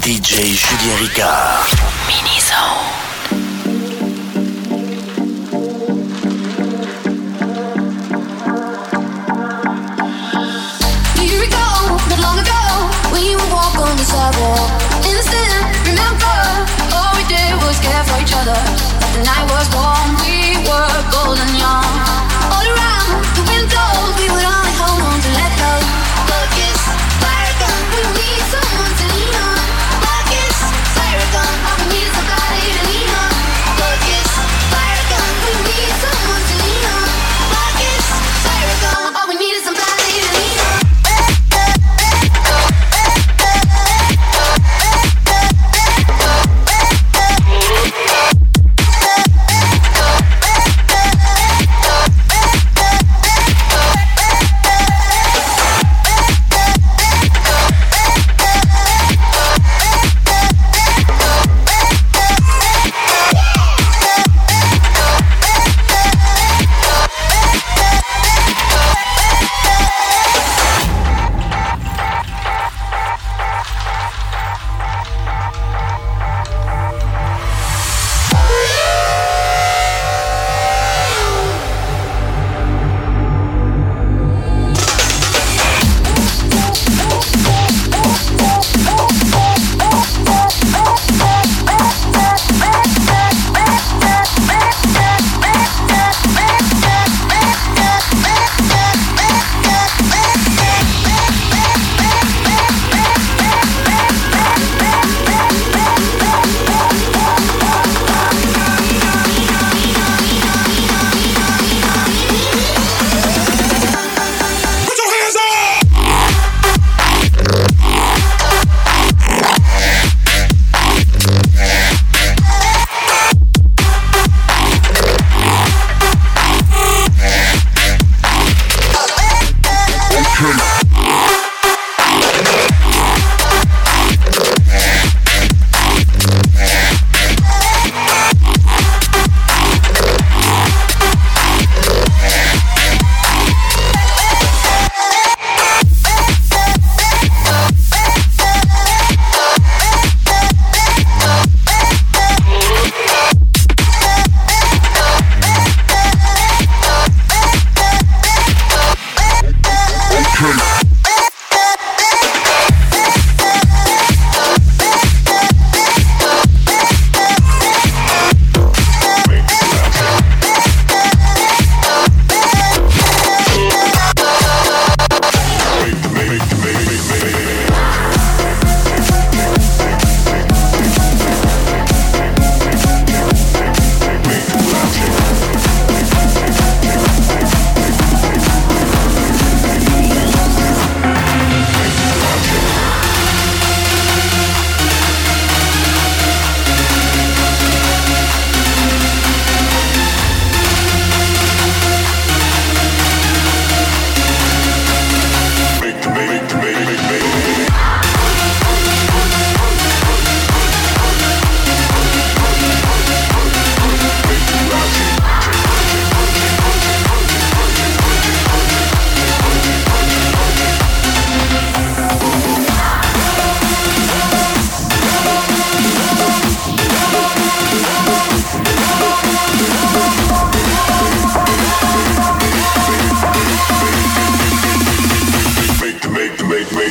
DJ Julien Ricard. Mini Zone. Instant, remember, all we did was care for each other. But the night was warm.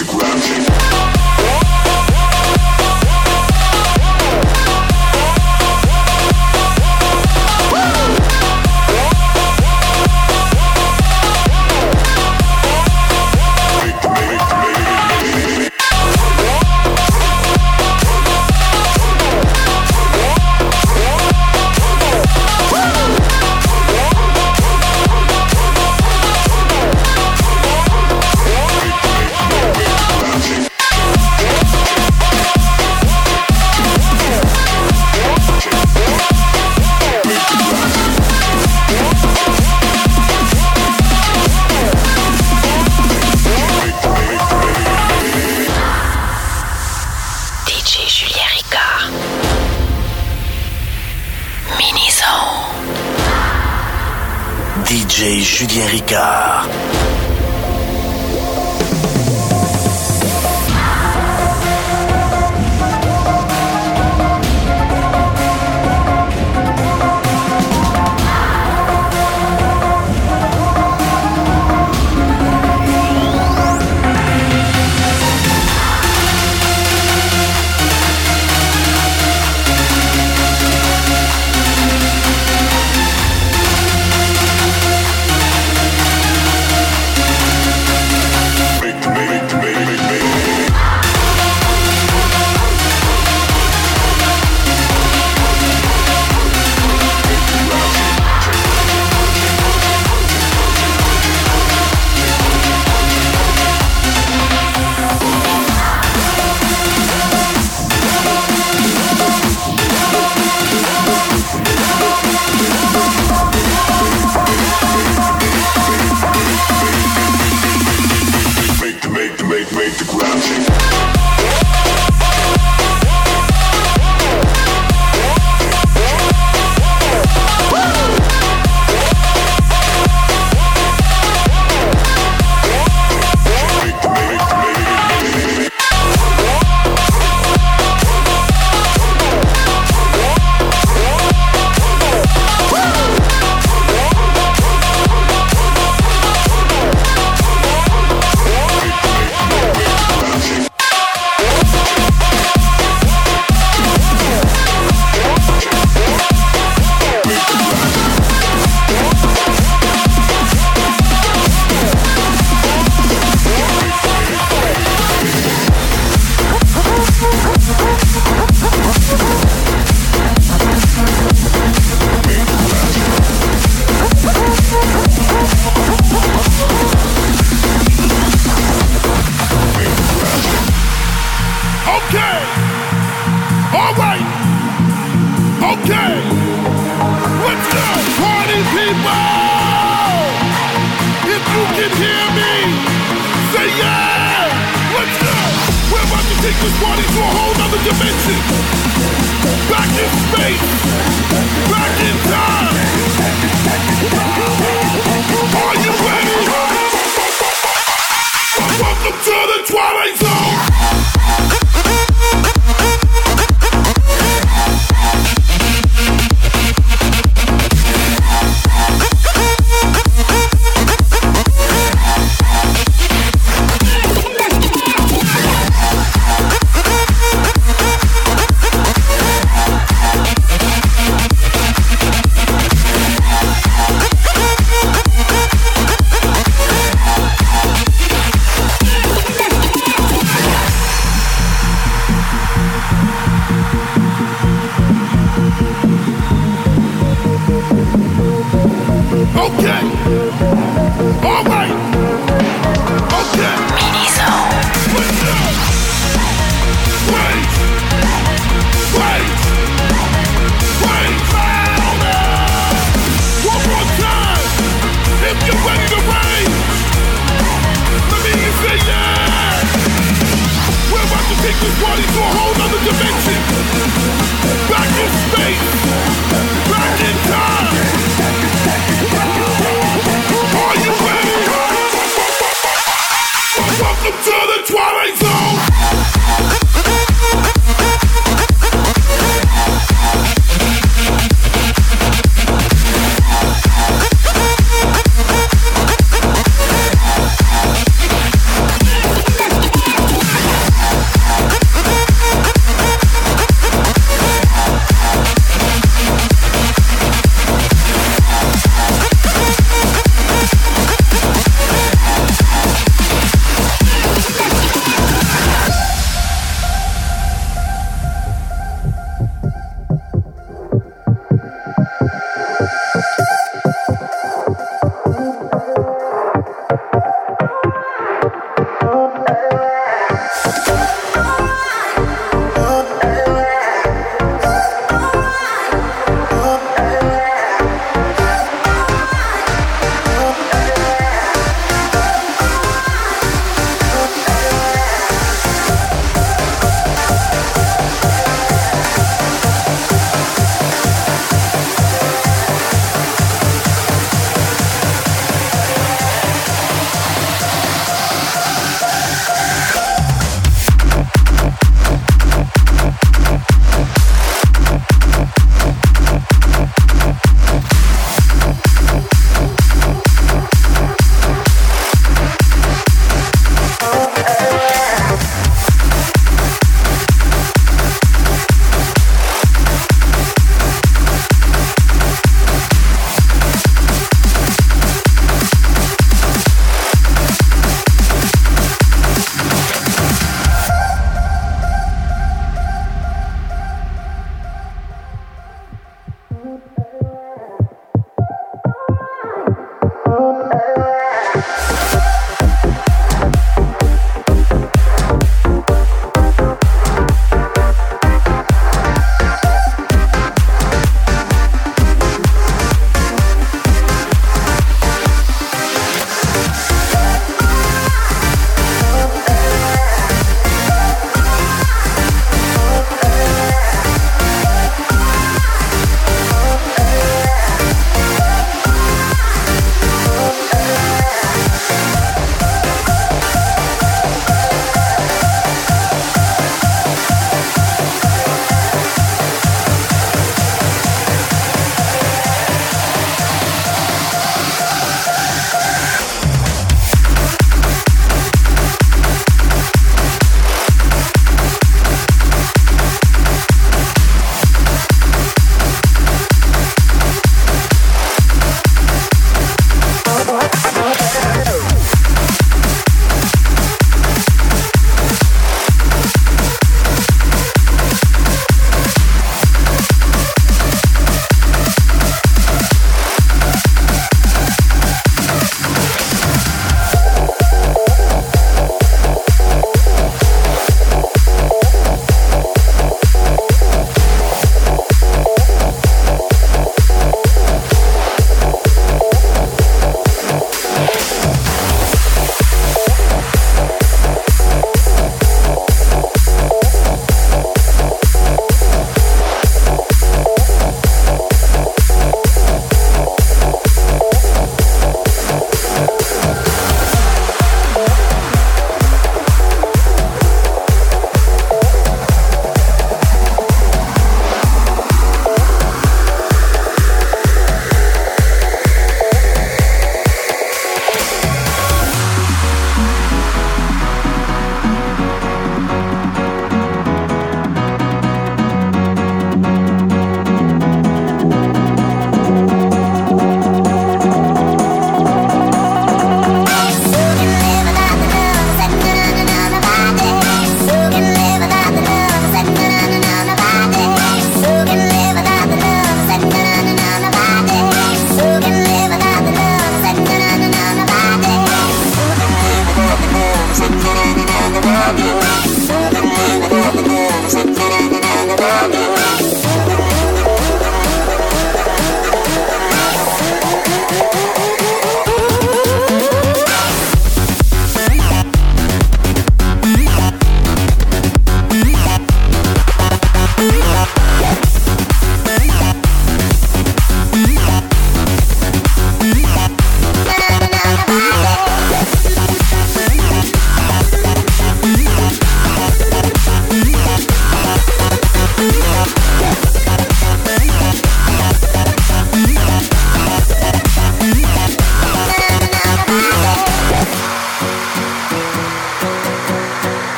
the ground. Julien Ricard.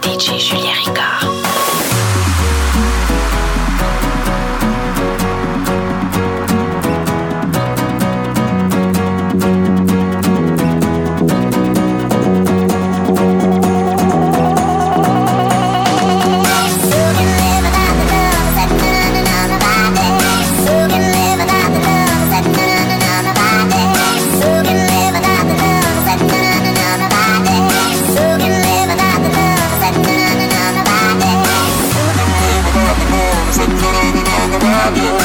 DJ Julien Ricard. diablo.